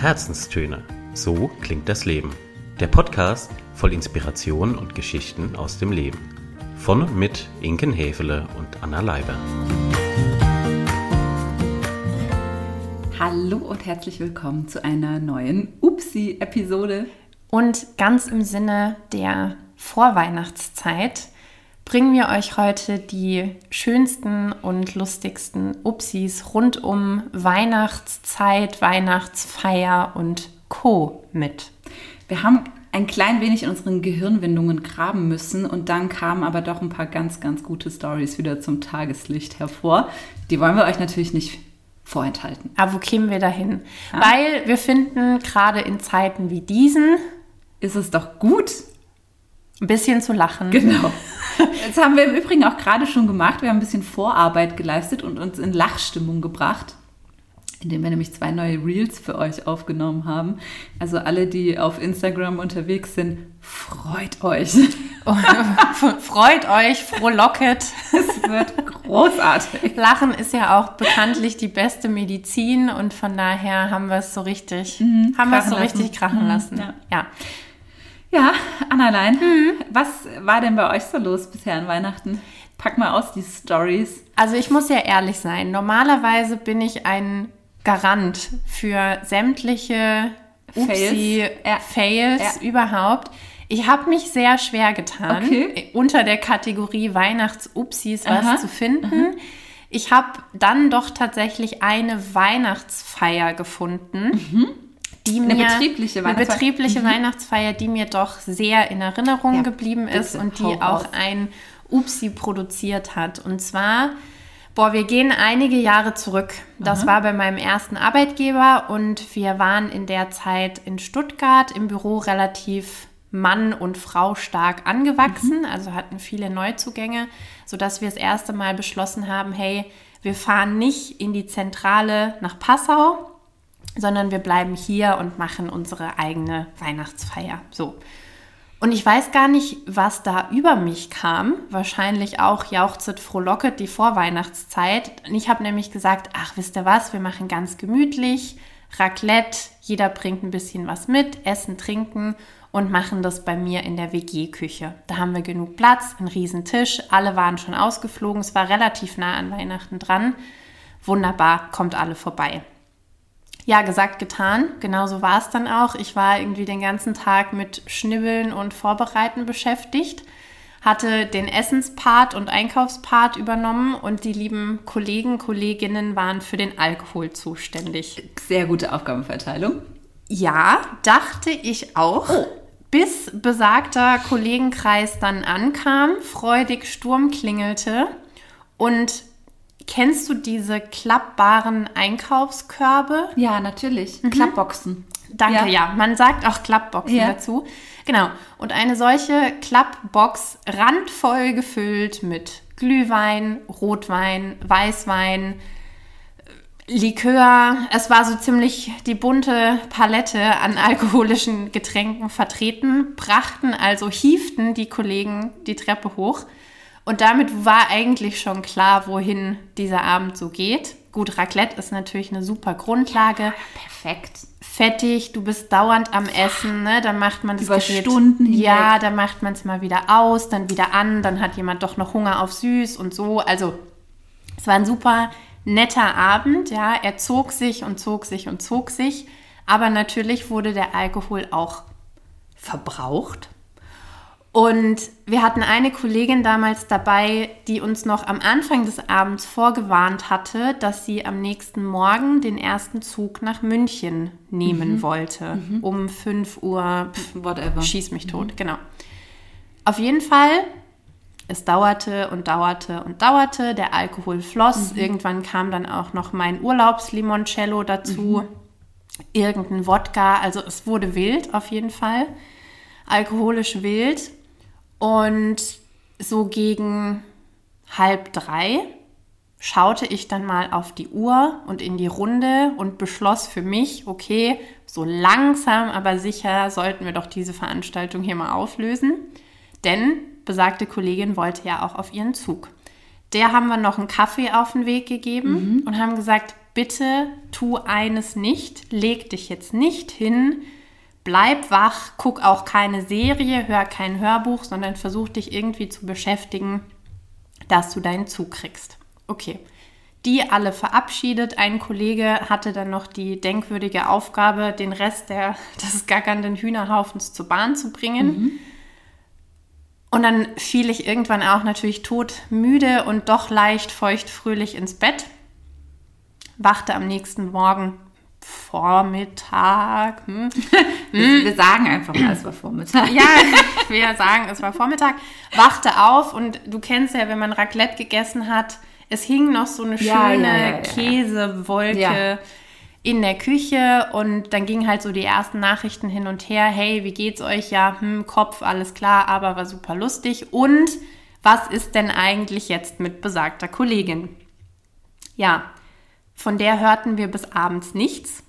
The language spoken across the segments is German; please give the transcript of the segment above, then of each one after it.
Herzenstöne. So klingt das Leben. Der Podcast voll Inspiration und Geschichten aus dem Leben. Von und mit Inken Hefele und Anna Leiber. Hallo und herzlich willkommen zu einer neuen Upsi-Episode. Und ganz im Sinne der Vorweihnachtszeit bringen wir euch heute die schönsten und lustigsten Upsis rund um Weihnachtszeit, Weihnachtsfeier und Co. mit. Wir haben ein klein wenig in unseren Gehirnwindungen graben müssen und dann kamen aber doch ein paar ganz, ganz gute Stories wieder zum Tageslicht hervor. Die wollen wir euch natürlich nicht vorenthalten. Aber wo kämen wir dahin? Ja. Weil wir finden, gerade in Zeiten wie diesen, ist es doch gut, ein bisschen zu lachen. Genau. Das haben wir im Übrigen auch gerade schon gemacht. Wir haben ein bisschen Vorarbeit geleistet und uns in Lachstimmung gebracht, indem wir nämlich zwei neue Reels für euch aufgenommen haben. Also alle, die auf Instagram unterwegs sind, freut euch. Freut euch, frohlocket. Es wird großartig. Lachen ist ja auch bekanntlich die beste Medizin und von daher haben wir es so richtig, mhm, haben wir es so lassen. richtig krachen mhm, lassen. Ja. ja. Ja, Annalein, mhm. was war denn bei euch so los bisher an Weihnachten? Pack mal aus die Stories. Also ich muss ja ehrlich sein, normalerweise bin ich ein Garant für sämtliche Fails, ja. Fails ja. überhaupt. Ich habe mich sehr schwer getan, okay. unter der Kategorie Weihnachts-Upsis was Aha. zu finden. Aha. Ich habe dann doch tatsächlich eine Weihnachtsfeier gefunden. Mhm die eine mir betriebliche Weihnachtsfeier, eine betriebliche mhm. Weihnachtsfeier, die mir doch sehr in Erinnerung ja, geblieben ist und die auch auf. ein Upsi produziert hat. Und zwar, boah, wir gehen einige Jahre zurück. Das Aha. war bei meinem ersten Arbeitgeber und wir waren in der Zeit in Stuttgart im Büro relativ Mann und Frau stark angewachsen, mhm. also hatten viele Neuzugänge, sodass wir das erste Mal beschlossen haben, hey, wir fahren nicht in die Zentrale nach Passau, sondern wir bleiben hier und machen unsere eigene Weihnachtsfeier. So. Und ich weiß gar nicht, was da über mich kam. Wahrscheinlich auch jauchzet frohlocket die Vorweihnachtszeit. Ich habe nämlich gesagt, ach, wisst ihr was, wir machen ganz gemütlich, Raclette, jeder bringt ein bisschen was mit, essen, trinken und machen das bei mir in der WG-Küche. Da haben wir genug Platz, einen riesen Tisch, alle waren schon ausgeflogen, es war relativ nah an Weihnachten dran. Wunderbar, kommt alle vorbei ja, gesagt, getan. Genauso war es dann auch. Ich war irgendwie den ganzen Tag mit Schnibbeln und Vorbereiten beschäftigt, hatte den Essenspart und Einkaufspart übernommen und die lieben Kollegen, Kolleginnen waren für den Alkohol zuständig. Sehr gute Aufgabenverteilung. Ja, dachte ich auch. Oh. Bis besagter Kollegenkreis dann ankam, freudig Sturm klingelte und Kennst du diese klappbaren Einkaufskörbe? Ja, natürlich. Mhm. Klappboxen. Danke, ja. ja. Man sagt auch Klappboxen ja. dazu. Genau. Und eine solche Klappbox randvoll gefüllt mit Glühwein, Rotwein, Weißwein, Likör. Es war so ziemlich die bunte Palette an alkoholischen Getränken vertreten, brachten also hieften die Kollegen die Treppe hoch. Und damit war eigentlich schon klar, wohin dieser Abend so geht. Gut, Raclette ist natürlich eine super Grundlage. Ja, perfekt. Fettig, du bist dauernd am Essen, ne? Dann macht man das Über Gerät, Stunden hinweg. Ja, dann macht man es mal wieder aus, dann wieder an, dann hat jemand doch noch Hunger auf süß und so. Also, es war ein super netter Abend, ja. Er zog sich und zog sich und zog sich. Aber natürlich wurde der Alkohol auch verbraucht. Und wir hatten eine Kollegin damals dabei, die uns noch am Anfang des Abends vorgewarnt hatte, dass sie am nächsten Morgen den ersten Zug nach München nehmen mhm. wollte. Mhm. Um 5 Uhr, pff, whatever. Schieß mich tot, mhm. genau. Auf jeden Fall, es dauerte und dauerte und dauerte, der Alkohol floss. Mhm. Irgendwann kam dann auch noch mein Urlaubslimoncello dazu, mhm. irgendein Wodka. Also es wurde wild auf jeden Fall alkoholisch wild. Und so gegen halb drei schaute ich dann mal auf die Uhr und in die Runde und beschloss für mich, okay, so langsam, aber sicher sollten wir doch diese Veranstaltung hier mal auflösen. Denn besagte Kollegin wollte ja auch auf ihren Zug. Der haben wir noch einen Kaffee auf den Weg gegeben mhm. und haben gesagt, bitte tu eines nicht, leg dich jetzt nicht hin, bleib wach, guck auch keine Serie, hör kein Hörbuch, sondern versuch dich irgendwie zu beschäftigen, dass du deinen Zug kriegst. Okay. Die alle verabschiedet. Ein Kollege hatte dann noch die denkwürdige Aufgabe, den Rest der, des gackernden Hühnerhaufens zur Bahn zu bringen. Mhm. Und dann fiel ich irgendwann auch natürlich todmüde und doch leicht feuchtfröhlich ins Bett. Wachte am nächsten Morgen Vormittag. Hm. Wir sagen einfach mal, es war Vormittag. Ja, wir sagen, es war Vormittag. Wachte auf und du kennst ja, wenn man Raclette gegessen hat, es hing noch so eine schöne ja, ja, ja, Käsewolke in der Küche und dann gingen halt so die ersten Nachrichten hin und her. Hey, wie geht's euch? Ja, hm, Kopf, alles klar, aber war super lustig. Und was ist denn eigentlich jetzt mit besagter Kollegin? Ja, von der hörten wir bis abends nichts.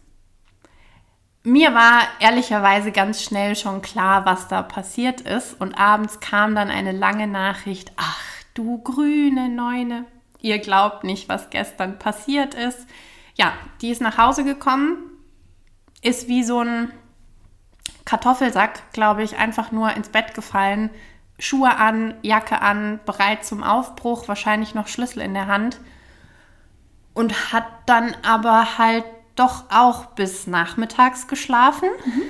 Mir war ehrlicherweise ganz schnell schon klar, was da passiert ist. Und abends kam dann eine lange Nachricht. Ach, du grüne Neune. Ihr glaubt nicht, was gestern passiert ist ja, die ist nach Hause gekommen, ist wie so ein Kartoffelsack, glaube ich, einfach nur ins Bett gefallen, Schuhe an, Jacke an, bereit zum Aufbruch, wahrscheinlich noch Schlüssel in der Hand und hat dann aber halt doch auch bis nachmittags geschlafen. Mhm.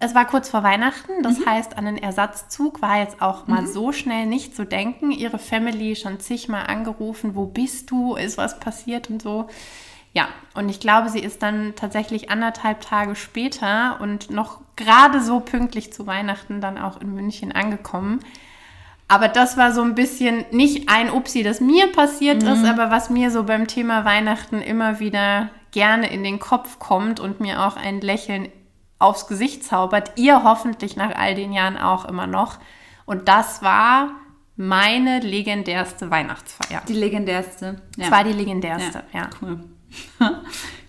Es war kurz vor Weihnachten, das mhm. heißt, an den Ersatzzug war jetzt auch mal mhm. so schnell nicht zu denken. Ihre Family schon zigmal angerufen, wo bist du, ist was passiert und so. Ja, und ich glaube, sie ist dann tatsächlich anderthalb Tage später und noch gerade so pünktlich zu Weihnachten dann auch in München angekommen. Aber das war so ein bisschen nicht ein Upsi, das mir passiert mhm. ist, aber was mir so beim Thema Weihnachten immer wieder gerne in den Kopf kommt und mir auch ein Lächeln aufs Gesicht zaubert. Ihr hoffentlich nach all den Jahren auch immer noch. Und das war meine legendärste Weihnachtsfeier. Die legendärste. Ja. Das war die legendärste, ja. ja. Cool.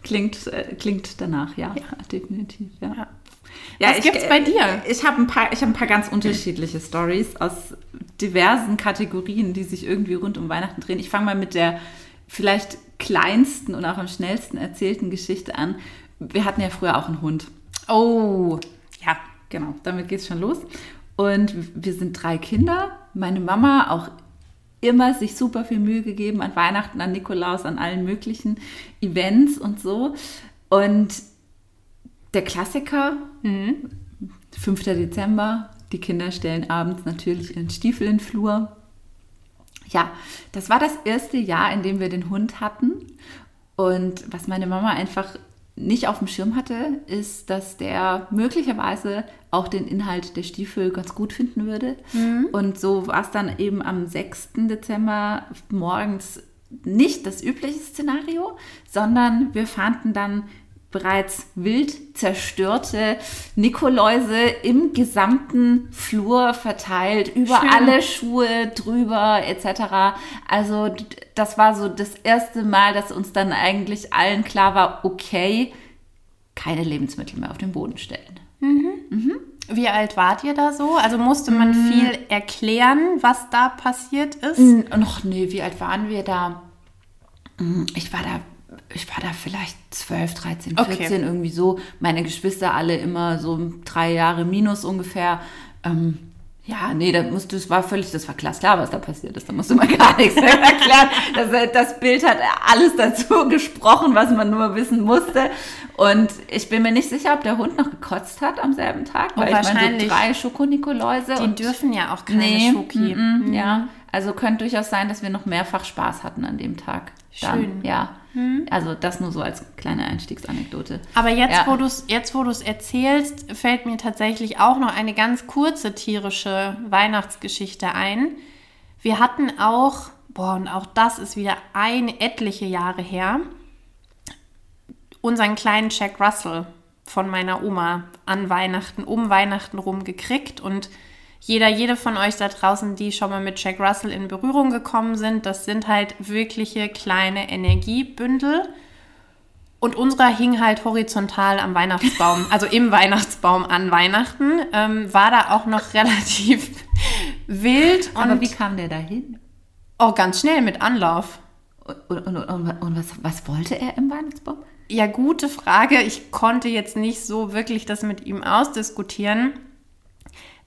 klingt, äh, klingt danach, ja, ja. definitiv. Ja. ja. Ja, Was gibt es bei dir? Ich habe ein, paar, ein paar ganz unterschiedliche Stories aus diversen Kategorien, die sich irgendwie rund um Weihnachten drehen. Ich fange mal mit der vielleicht kleinsten und auch am schnellsten erzählten Geschichte an. Wir hatten ja früher auch einen Hund. Oh, ja, genau, damit geht es schon los. Und wir sind drei Kinder. Meine Mama auch immer sich super viel Mühe gegeben an Weihnachten, an Nikolaus, an allen möglichen Events und so. Und der Klassiker, mhm. 5. Dezember, die Kinder stellen abends natürlich ihren Stiefel in den Flur. Ja, das war das erste Jahr, in dem wir den Hund hatten. Und was meine Mama einfach nicht auf dem Schirm hatte, ist, dass der möglicherweise auch den Inhalt der Stiefel ganz gut finden würde. Mhm. Und so war es dann eben am 6. Dezember morgens nicht das übliche Szenario, sondern wir fanden dann bereits wild zerstörte Nikoläuse im gesamten Flur verteilt, über Schön. alle Schuhe drüber etc. Also das war so das erste Mal, dass uns dann eigentlich allen klar war, okay, keine Lebensmittel mehr auf den Boden stellen. Mhm. Mhm. Wie alt wart ihr da so? Also musste man mhm. viel erklären, was da passiert ist? Noch nee, wie alt waren wir da? Mm, ich war da ich war da vielleicht 12, 13, 14, okay. irgendwie so. Meine Geschwister alle immer so drei Jahre minus ungefähr. Ähm, ja, nee, das, musste, das war völlig, das war klar, klar, was da passiert ist. Da musste man gar nichts mehr erklären. Das, das Bild hat alles dazu gesprochen, was man nur wissen musste. Und ich bin mir nicht sicher, ob der Hund noch gekotzt hat am selben Tag, oh, weil oh, ich meine, so drei Schokonikoläuse. Die dürfen ja auch keine nee, Schoki. Mm, mm, mhm. Ja, also könnte durchaus sein, dass wir noch mehrfach Spaß hatten an dem Tag. Dann, Schön. Ja. Mhm. Also das nur so als kleine Einstiegsanekdote. Aber jetzt, ja. wo du es jetzt, wo du es erzählst, fällt mir tatsächlich auch noch eine ganz kurze tierische Weihnachtsgeschichte ein. Wir hatten auch, boah, und auch das ist wieder ein etliche Jahre her, unseren kleinen Jack Russell von meiner Oma an Weihnachten, um Weihnachten rum gekriegt und jeder, jede von euch da draußen, die schon mal mit Jack Russell in Berührung gekommen sind, das sind halt wirkliche kleine Energiebündel. Und unserer hing halt horizontal am Weihnachtsbaum, also im Weihnachtsbaum an Weihnachten. Ähm, war da auch noch relativ wild. Aber wie kam der da hin? Oh, ganz schnell mit Anlauf. Und, und, und, und was, was wollte er im Weihnachtsbaum? Ja, gute Frage. Ich konnte jetzt nicht so wirklich das mit ihm ausdiskutieren.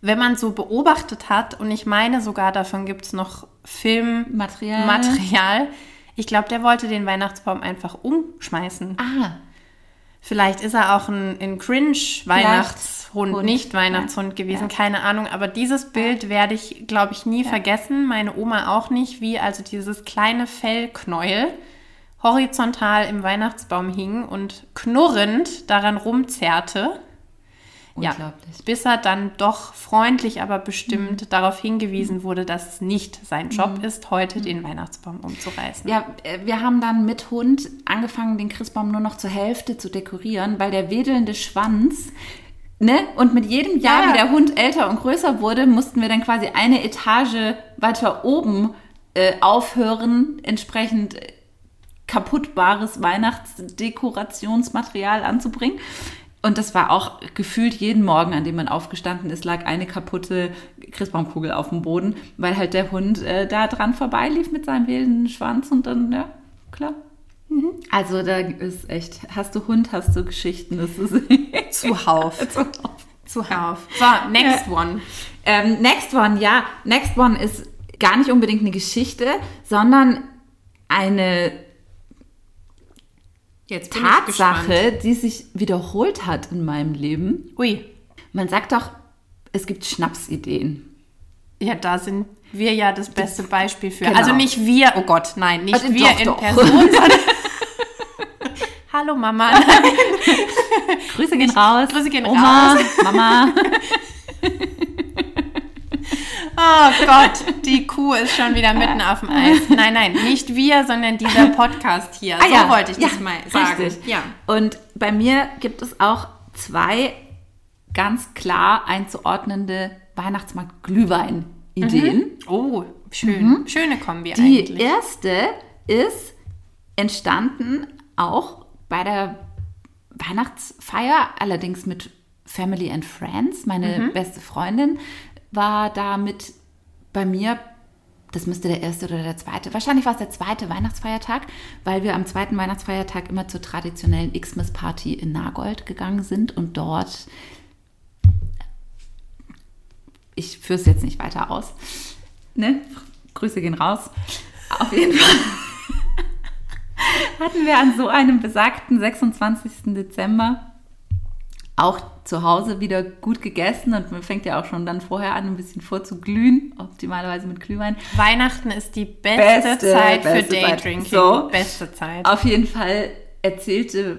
Wenn man so beobachtet hat, und ich meine sogar, davon gibt es noch Filmmaterial, Material, ich glaube, der wollte den Weihnachtsbaum einfach umschmeißen. Ah. Vielleicht ist er auch ein, ein Cringe-Weihnachtshund, nicht Weihnachtshund ja. gewesen, ja. keine Ahnung. Aber dieses Bild werde ich, glaube ich, nie ja. vergessen. Meine Oma auch nicht, wie also dieses kleine Fellknäuel horizontal im Weihnachtsbaum hing und knurrend daran rumzerrte. Ja, bis er dann doch freundlich, aber bestimmt mhm. darauf hingewiesen wurde, dass es nicht sein Job mhm. ist, heute mhm. den Weihnachtsbaum umzureißen. Ja, äh, wir haben dann mit Hund angefangen, den Christbaum nur noch zur Hälfte zu dekorieren, weil der wedelnde Schwanz Ne? Und mit jedem Jahr, ja. wie der Hund älter und größer wurde, mussten wir dann quasi eine Etage weiter oben äh, aufhören, entsprechend kaputtbares Weihnachtsdekorationsmaterial anzubringen. Und das war auch gefühlt jeden Morgen, an dem man aufgestanden ist, lag eine kaputte Christbaumkugel auf dem Boden, weil halt der Hund äh, da dran vorbeilief mit seinem wilden Schwanz und dann, ja, klar. Mhm. Also da ist echt, hast du Hund, hast du Geschichten, das ist zuhauf. zuhauf. Zuhauf. So, next one. Ähm, next one, ja. Next one ist gar nicht unbedingt eine Geschichte, sondern eine Tatsache, die sich wiederholt hat in meinem Leben. Ui. Man sagt doch, es gibt Schnapsideen. Ja, da sind wir ja das beste Beispiel für. Genau. Also nicht wir, oh Gott, nein, nicht also wir doch, in doch. Person, sondern. Hallo Mama. Grüße gehen raus. Grüße gehen Oma, raus. Mama. Oh Gott, die Kuh ist schon wieder mitten auf dem Eis. Nein, nein, nicht wir, sondern dieser Podcast hier. Ah, so ja, wollte ich ja, das mal sagen. Richtig. Ja. Und bei mir gibt es auch zwei ganz klar einzuordnende Weihnachtsmarkt-Glühwein-Ideen. Mhm. Oh, schön. Mhm. Schöne Kombi Die eigentlich. Die erste ist entstanden auch bei der Weihnachtsfeier, allerdings mit Family and Friends. Meine mhm. beste Freundin war damit bei mir, das müsste der erste oder der zweite, wahrscheinlich war es der zweite Weihnachtsfeiertag, weil wir am zweiten Weihnachtsfeiertag immer zur traditionellen Xmas-Party in Nagold gegangen sind und dort, ich führe es jetzt nicht weiter aus, ne? Grüße gehen raus. Auf jeden Fall hatten wir an so einem besagten 26. Dezember auch zu Hause wieder gut gegessen und man fängt ja auch schon dann vorher an, ein bisschen vorzuglühen, optimalerweise mit Glühwein. Weihnachten ist die beste, beste Zeit beste für Daydrinking. So, beste Zeit. Auf jeden Fall erzählte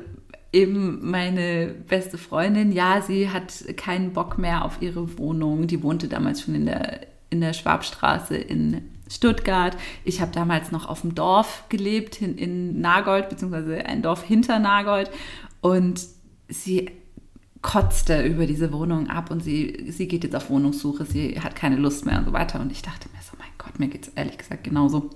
eben meine beste Freundin, ja, sie hat keinen Bock mehr auf ihre Wohnung. Die wohnte damals schon in der, in der Schwabstraße in Stuttgart. Ich habe damals noch auf dem Dorf gelebt, in, in Nagold, beziehungsweise ein Dorf hinter Nagold. Und sie kotzte über diese Wohnung ab und sie, sie geht jetzt auf Wohnungssuche, sie hat keine Lust mehr und so weiter. Und ich dachte mir so, mein Gott, mir geht es ehrlich gesagt genauso.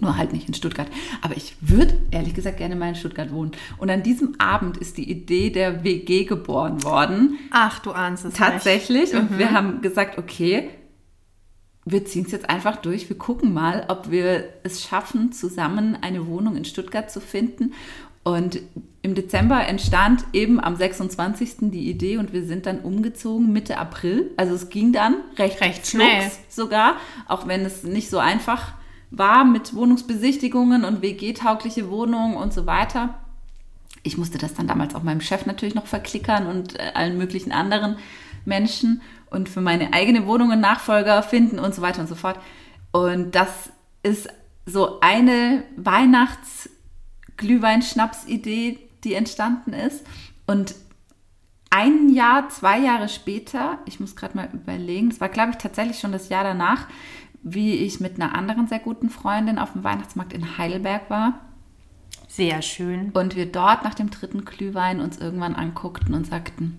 Nur halt nicht in Stuttgart. Aber ich würde ehrlich gesagt gerne mal in Stuttgart wohnen. Und an diesem Abend ist die Idee der WG geboren worden. Ach, du ahnst es. Tatsächlich. Nicht. Und mhm. wir haben gesagt, okay, wir ziehen es jetzt einfach durch. Wir gucken mal, ob wir es schaffen, zusammen eine Wohnung in Stuttgart zu finden. Und im Dezember entstand eben am 26. die Idee und wir sind dann umgezogen Mitte April. Also es ging dann recht, recht schnell sogar, auch wenn es nicht so einfach war mit Wohnungsbesichtigungen und WG-taugliche Wohnungen und so weiter. Ich musste das dann damals auch meinem Chef natürlich noch verklickern und äh, allen möglichen anderen Menschen und für meine eigene Wohnung einen Nachfolger finden und so weiter und so fort. Und das ist so eine Weihnachts- Glühwein-Schnaps-Idee, die entstanden ist. Und ein Jahr, zwei Jahre später, ich muss gerade mal überlegen, es war, glaube ich, tatsächlich schon das Jahr danach, wie ich mit einer anderen sehr guten Freundin auf dem Weihnachtsmarkt in Heidelberg war. Sehr schön. Und wir dort nach dem dritten Glühwein uns irgendwann anguckten und sagten,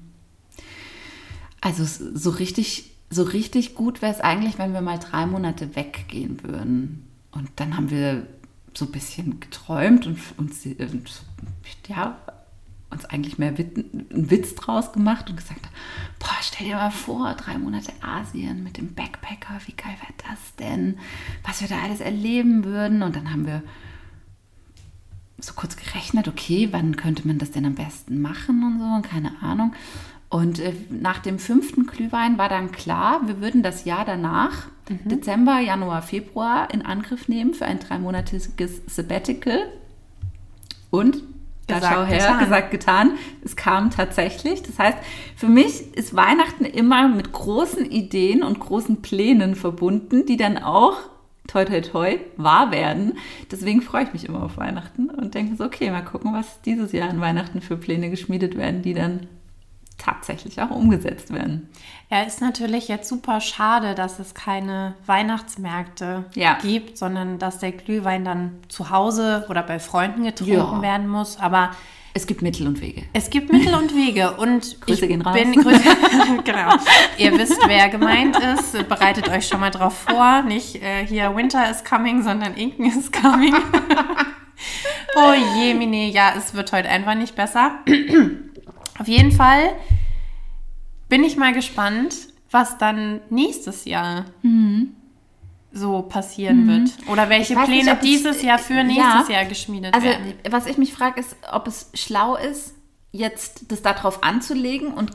also so richtig, so richtig gut wäre es eigentlich, wenn wir mal drei Monate weggehen würden. Und dann haben wir so ein bisschen geträumt und uns, und, ja, uns eigentlich mehr einen Witz draus gemacht und gesagt, boah, stell dir mal vor, drei Monate Asien mit dem Backpacker, wie geil wäre das denn? Was wir da alles erleben würden. Und dann haben wir so kurz gerechnet, okay, wann könnte man das denn am besten machen und so, keine Ahnung. Und äh, nach dem fünften Glühwein war dann klar, wir würden das Jahr danach, mhm. Dezember, Januar, Februar, in Angriff nehmen für ein dreimonatiges Sabbatical. Und da gesagt, schau her, getan. gesagt, getan. Es kam tatsächlich. Das heißt, für mich ist Weihnachten immer mit großen Ideen und großen Plänen verbunden, die dann auch toi toi toi wahr werden. Deswegen freue ich mich immer auf Weihnachten und denke so, okay, mal gucken, was dieses Jahr an Weihnachten für Pläne geschmiedet werden, die dann tatsächlich auch umgesetzt werden. Ja, ist natürlich jetzt super schade, dass es keine Weihnachtsmärkte ja. gibt, sondern dass der Glühwein dann zu Hause oder bei Freunden getrunken ja. werden muss. Aber es gibt Mittel und Wege. Es gibt Mittel und Wege und Grüße ich gehen raus. bin Grüße, genau. Ihr wisst, wer gemeint ist. Bereitet euch schon mal drauf vor. Nicht äh, hier Winter is coming, sondern Inken is coming. oh je, Mini, ja, es wird heute einfach nicht besser. Auf jeden Fall bin ich mal gespannt, was dann nächstes Jahr mhm. so passieren mhm. wird. Oder welche Pläne nicht, dieses es, Jahr für nächstes ja, Jahr geschmiedet also, werden. Was ich mich frage, ist, ob es schlau ist, jetzt das darauf anzulegen und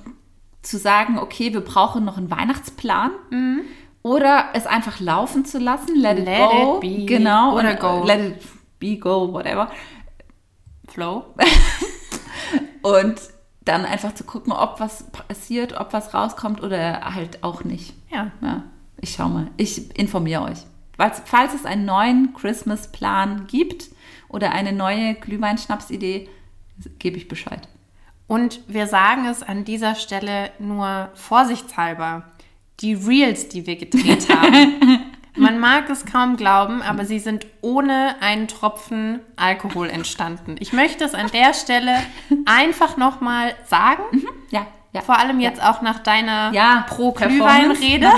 zu sagen, okay, wir brauchen noch einen Weihnachtsplan. Mhm. Oder es einfach laufen zu lassen, let it let go. It be. Genau. Oder go. Let it be, go, whatever. Flow. und dann einfach zu gucken, ob was passiert, ob was rauskommt oder halt auch nicht. Ja. ja ich schau mal. Ich informiere euch. Falls, falls es einen neuen Christmas-Plan gibt oder eine neue Glühwein-Schnaps-Idee, gebe ich Bescheid. Und wir sagen es an dieser Stelle nur vorsichtshalber. Die Reels, die wir gedreht haben, Man mag es kaum glauben, aber sie sind ohne einen Tropfen Alkohol entstanden. Ich möchte es an der Stelle einfach nochmal sagen. Mhm, ja, ja. Vor allem jetzt ja. auch nach deiner ja, Pro-Glühwein-Rede.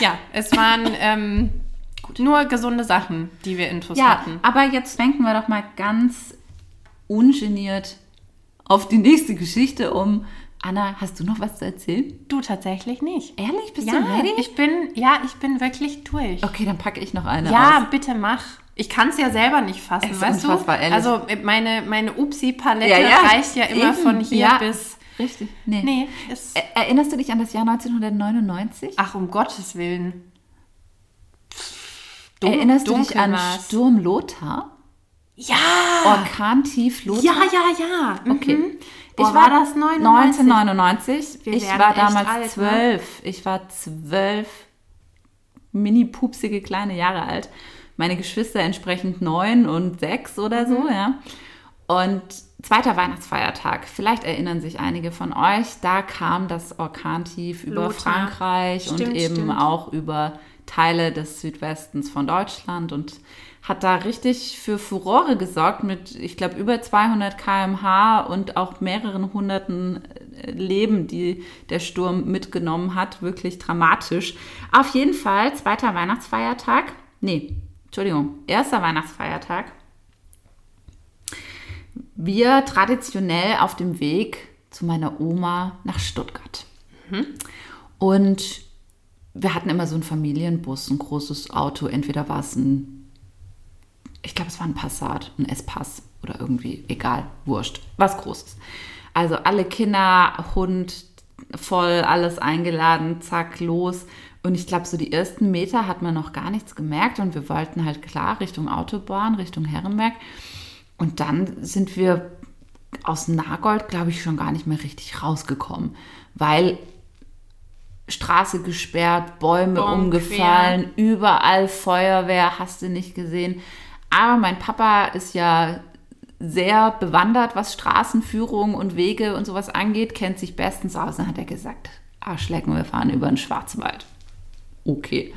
ja, es waren ähm, nur gesunde Sachen, die wir intus ja, hatten. Aber jetzt denken wir doch mal ganz ungeniert auf die nächste Geschichte um Anna, hast du noch was zu erzählen? Du tatsächlich nicht. Ehrlich? Bist ja, du ready? Ich bin, ja, ich bin wirklich durch. Okay, dann packe ich noch eine Ja, aus. bitte mach. Ich kann es ja selber nicht fassen, es weißt du? Ehrlich. Also meine, meine Upsi-Palette ja, ja. reicht ja immer Eben. von hier bis... Richtig. Nee. nee Erinnerst du dich an das Jahr 1999? Ach, um Gottes Willen. Dumm, Erinnerst du dich an war's. Sturm Lothar? Ja! Orkantief Lothar? Ja, ja, ja. Okay. Boah, ich war, war das 99? 1999. Wir ich war damals alt, ne? zwölf. Ne? Ich war zwölf, mini-pupsige kleine Jahre alt. Meine Geschwister entsprechend neun und sechs oder so, mhm. ja. Und zweiter Weihnachtsfeiertag, vielleicht erinnern sich einige von euch, da kam das Orkantief über Lothar. Frankreich stimmt, und eben stimmt. auch über Teile des Südwestens von Deutschland und hat da richtig für Furore gesorgt mit, ich glaube, über 200 km/h und auch mehreren hunderten äh, Leben, die der Sturm mitgenommen hat. Wirklich dramatisch. Auf jeden Fall, zweiter Weihnachtsfeiertag. Nee, Entschuldigung, erster Weihnachtsfeiertag. Wir traditionell auf dem Weg zu meiner Oma nach Stuttgart. Mhm. Und wir hatten immer so einen Familienbus, ein großes Auto. Entweder war es ein ich glaube, es war ein Passat, ein S-Pass oder irgendwie, egal, wurscht, was Großes. Also alle Kinder, Hund, voll, alles eingeladen, zack, los. Und ich glaube, so die ersten Meter hat man noch gar nichts gemerkt und wir wollten halt klar Richtung Autobahn, Richtung Herrenberg. Und dann sind wir aus Nagold, glaube ich, schon gar nicht mehr richtig rausgekommen, weil Straße gesperrt, Bäume Boom, umgefallen, quer. überall Feuerwehr, hast du nicht gesehen. Aber mein Papa ist ja sehr bewandert, was Straßenführung und Wege und sowas angeht, kennt sich bestens aus. Dann hat er gesagt, Arschlecken, wir fahren über den Schwarzwald. Okay.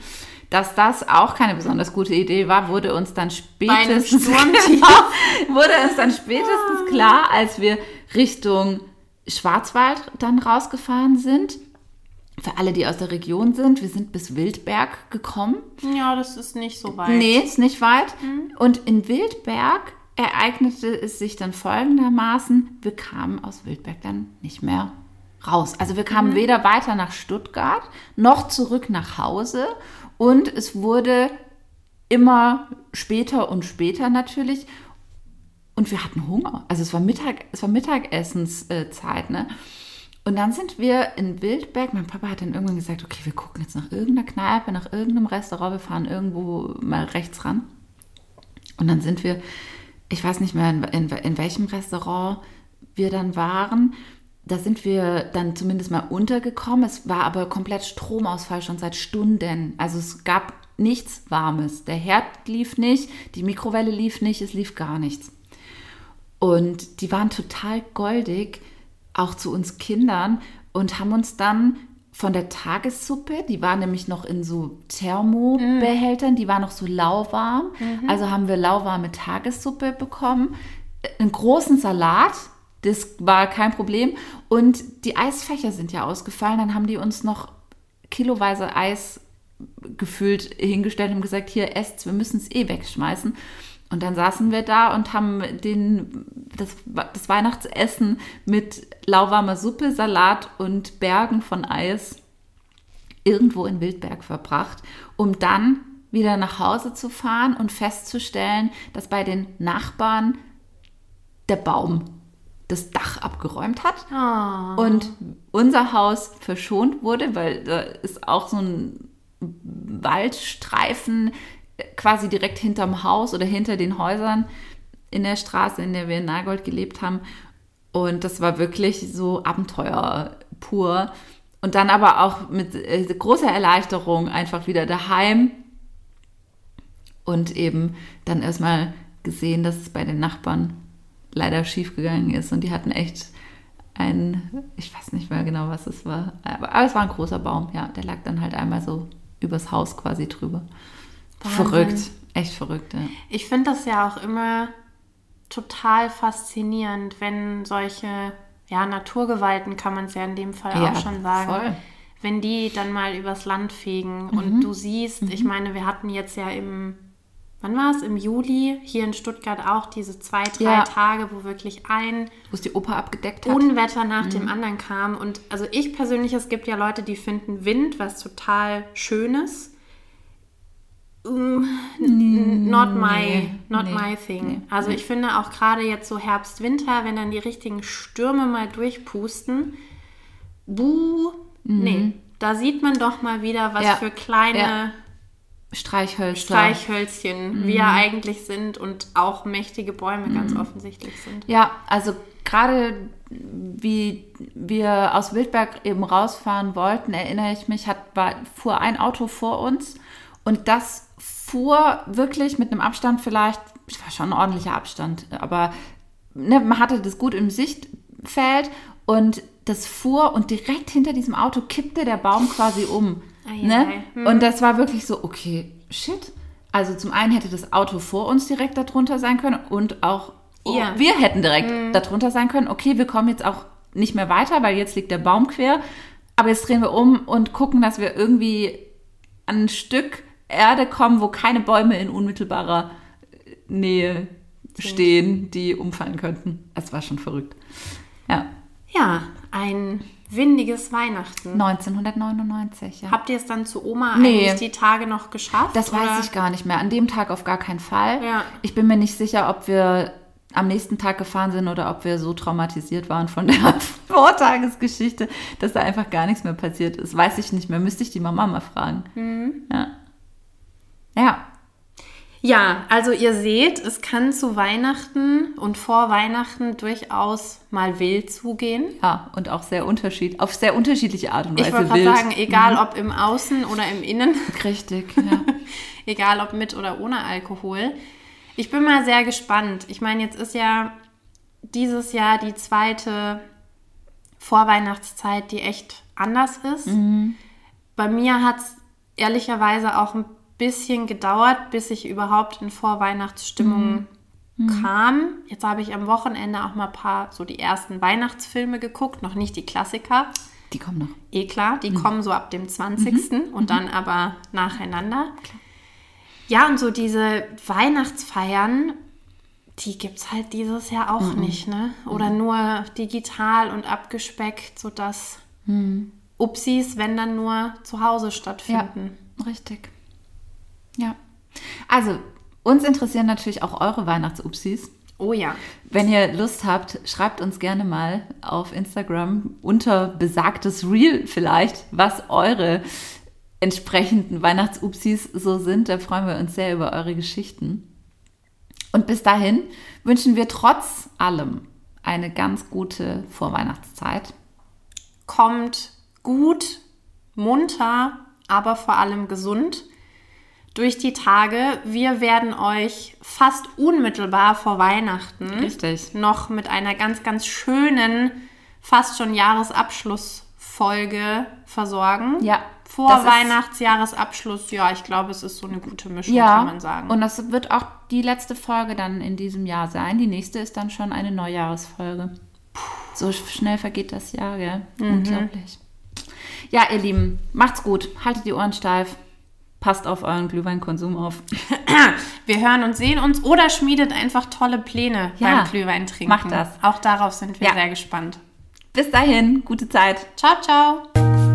Dass das auch keine besonders gute Idee war, wurde uns dann spätestens, wurde uns dann spätestens klar, als wir Richtung Schwarzwald dann rausgefahren sind für alle, die aus der Region sind, wir sind bis Wildberg gekommen. Ja, das ist nicht so weit. Nee, ist nicht weit. Mhm. Und in Wildberg ereignete es sich dann folgendermaßen, wir kamen aus Wildberg dann nicht mehr raus. Also wir kamen mhm. weder weiter nach Stuttgart noch zurück nach Hause und es wurde immer später und später natürlich. Und wir hatten Hunger. Also es war Mittag, es war Mittagessenszeit, ne? Und dann sind wir in Wildberg. Mein Papa hat dann irgendwann gesagt, okay, wir gucken jetzt nach irgendeiner Kneipe, nach irgendeinem Restaurant, wir fahren irgendwo mal rechts ran. Und dann sind wir, ich weiß nicht mehr, in, in, in welchem Restaurant wir dann waren. Da sind wir dann zumindest mal untergekommen. Es war aber komplett Stromausfall schon seit Stunden. Also es gab nichts Warmes. Der Herd lief nicht, die Mikrowelle lief nicht, es lief gar nichts. Und die waren total goldig, auch zu uns Kindern, und haben uns dann von der Tagessuppe, die war nämlich noch in so Thermobehältern, die war noch so lauwarm. Mhm. Also haben wir lauwarme Tagessuppe bekommen, einen großen Salat, das war kein Problem. Und die Eisfächer sind ja ausgefallen, dann haben die uns noch kiloweise Eis gefüllt hingestellt und gesagt, hier esst, wir müssen es eh wegschmeißen. Und dann saßen wir da und haben den, das, das Weihnachtsessen mit lauwarmer Suppe, Salat und Bergen von Eis irgendwo in Wildberg verbracht, um dann wieder nach Hause zu fahren und festzustellen, dass bei den Nachbarn der Baum das Dach abgeräumt hat oh. und unser Haus verschont wurde, weil da ist auch so ein Waldstreifen quasi direkt hinterm Haus oder hinter den Häusern in der Straße, in der wir in Nagold gelebt haben. Und das war wirklich so Abenteuer pur. Und dann aber auch mit äh, großer Erleichterung einfach wieder daheim. Und eben dann erstmal gesehen, dass es bei den Nachbarn leider schiefgegangen ist. Und die hatten echt ein, ich weiß nicht mehr genau, was es war, aber, es war ein großer Baum, ja. Der lag dann halt einmal so übers Haus quasi drüber. Wahnsinn. Verrückt, echt verrückt, ja. Ich finde das ja auch immer total faszinierend, wenn solche, ja, Naturgewalten kann man es ja in dem Fall ja, auch schon sagen. Voll. Wenn die dann mal übers Land fegen mhm. und du siehst, mhm. ich meine, wir hatten jetzt ja im wann war es? Im Juli hier in Stuttgart auch diese zwei, drei ja. Tage, wo wirklich ein wo es die Oper abgedeckt hat. Unwetter nach mhm. dem anderen kam. Und also ich persönlich, es gibt ja Leute, die finden Wind was total Schönes. Mm, not my, not nee, my thing. Nee, also nee. ich finde auch gerade jetzt so Herbst, Winter, wenn dann die richtigen Stürme mal durchpusten, buh, mhm. nee, da sieht man doch mal wieder, was ja. für kleine ja. Streichhölzer. Streichhölzchen, mhm. wir eigentlich sind und auch mächtige Bäume mhm. ganz offensichtlich sind. Ja, also gerade wie wir aus Wildberg eben rausfahren wollten, erinnere ich mich, hat, war, fuhr ein Auto vor uns und das fuhr wirklich mit einem Abstand vielleicht, es war schon ein ordentlicher Abstand, aber ne, man hatte das gut im Sichtfeld und das fuhr und direkt hinter diesem Auto kippte der Baum quasi um. Ah, ne? Hm. Und das war wirklich so, okay, shit. Also zum einen hätte das Auto vor uns direkt darunter sein können und auch oh, ja. wir hätten direkt hm. darunter sein können. Okay, wir kommen jetzt auch nicht mehr weiter, weil jetzt liegt der Baum quer. Aber jetzt drehen wir um und gucken, dass wir irgendwie ein Stück Erde kommen, wo keine Bäume in unmittelbarer Nähe stehen, die umfallen könnten. Es war schon verrückt. Ja. Ja, ein windiges Weihnachten. 1999, ja. Habt ihr es dann zu Oma nee. eigentlich die Tage noch geschafft? Das oder? weiß ich gar nicht mehr. An dem Tag auf gar keinen Fall. Ja. Ich bin mir nicht sicher, ob wir am nächsten Tag gefahren sind oder ob wir so traumatisiert waren von der Vortagesgeschichte, dass da einfach gar nichts mehr passiert ist. Weiß ich nicht mehr. Müsste ich die Mama mal fragen. Mhm. Ja. Ja, ja, also ihr seht, es kann zu Weihnachten und vor Weihnachten durchaus mal wild zugehen. Ja, und auch sehr unterschiedlich, auf sehr unterschiedliche Art und Weise ich wollte gerade sagen, egal mhm. ob im Außen oder im Innen. Richtig, ja. egal ob mit oder ohne Alkohol. Ich bin mal sehr gespannt. Ich meine, jetzt ist ja dieses Jahr die zweite Vorweihnachtszeit, die echt anders ist. Mhm. Bei mir hat es ehrlicherweise auch ein bisschen gedauert, bis ich überhaupt in Vorweihnachtsstimmung mhm. kam. Jetzt habe ich am Wochenende auch mal ein paar, so die ersten Weihnachtsfilme geguckt, noch nicht die Klassiker. Die kommen noch. Eh klar, die mhm. kommen so ab dem 20. Mhm. und dann aber nacheinander. Klar. Ja, und so diese Weihnachtsfeiern, die gibt es halt dieses Jahr auch mhm. nicht, ne? Oder mhm. nur digital und abgespeckt, sodass mhm. Upsis, wenn dann nur zu Hause stattfinden. Ja, richtig. Ja. Also, Uns interessieren natürlich auch eure Weihnachtsupsis. Oh ja. Wenn ihr Lust habt, schreibt uns gerne mal auf Instagram unter besagtes Reel vielleicht, was eure entsprechenden Weihnachtsupsis so sind. Da freuen wir uns sehr über eure Geschichten. Und bis dahin wünschen wir trotz allem eine ganz gute Vorweihnachtszeit. Kommt gut, munter, aber vor allem gesund durch die Tage. Wir werden euch fast unmittelbar vor Weihnachten Richtig. noch mit einer ganz, ganz schönen, fast schon Jahresabschlussfolge versorgen. Ja. Vor Weihnachtsjahresabschluss, ja, ich glaube, es ist so eine gute Mischung, ja, kann man sagen. Und das wird auch die letzte Folge dann in diesem Jahr sein. Die nächste ist dann schon eine Neujahresfolge. So schnell vergeht das Jahr, gell? Mhm. Unglaublich. Ja, ihr Lieben, macht's gut. Haltet die Ohren steif. Passt auf euren Glühweinkonsum auf. Wir hören und sehen uns oder schmiedet einfach tolle Pläne ja, beim Glühwein trinken. Macht das. Auch darauf sind wir ja. sehr gespannt. Bis dahin, gute Zeit. Ciao, ciao.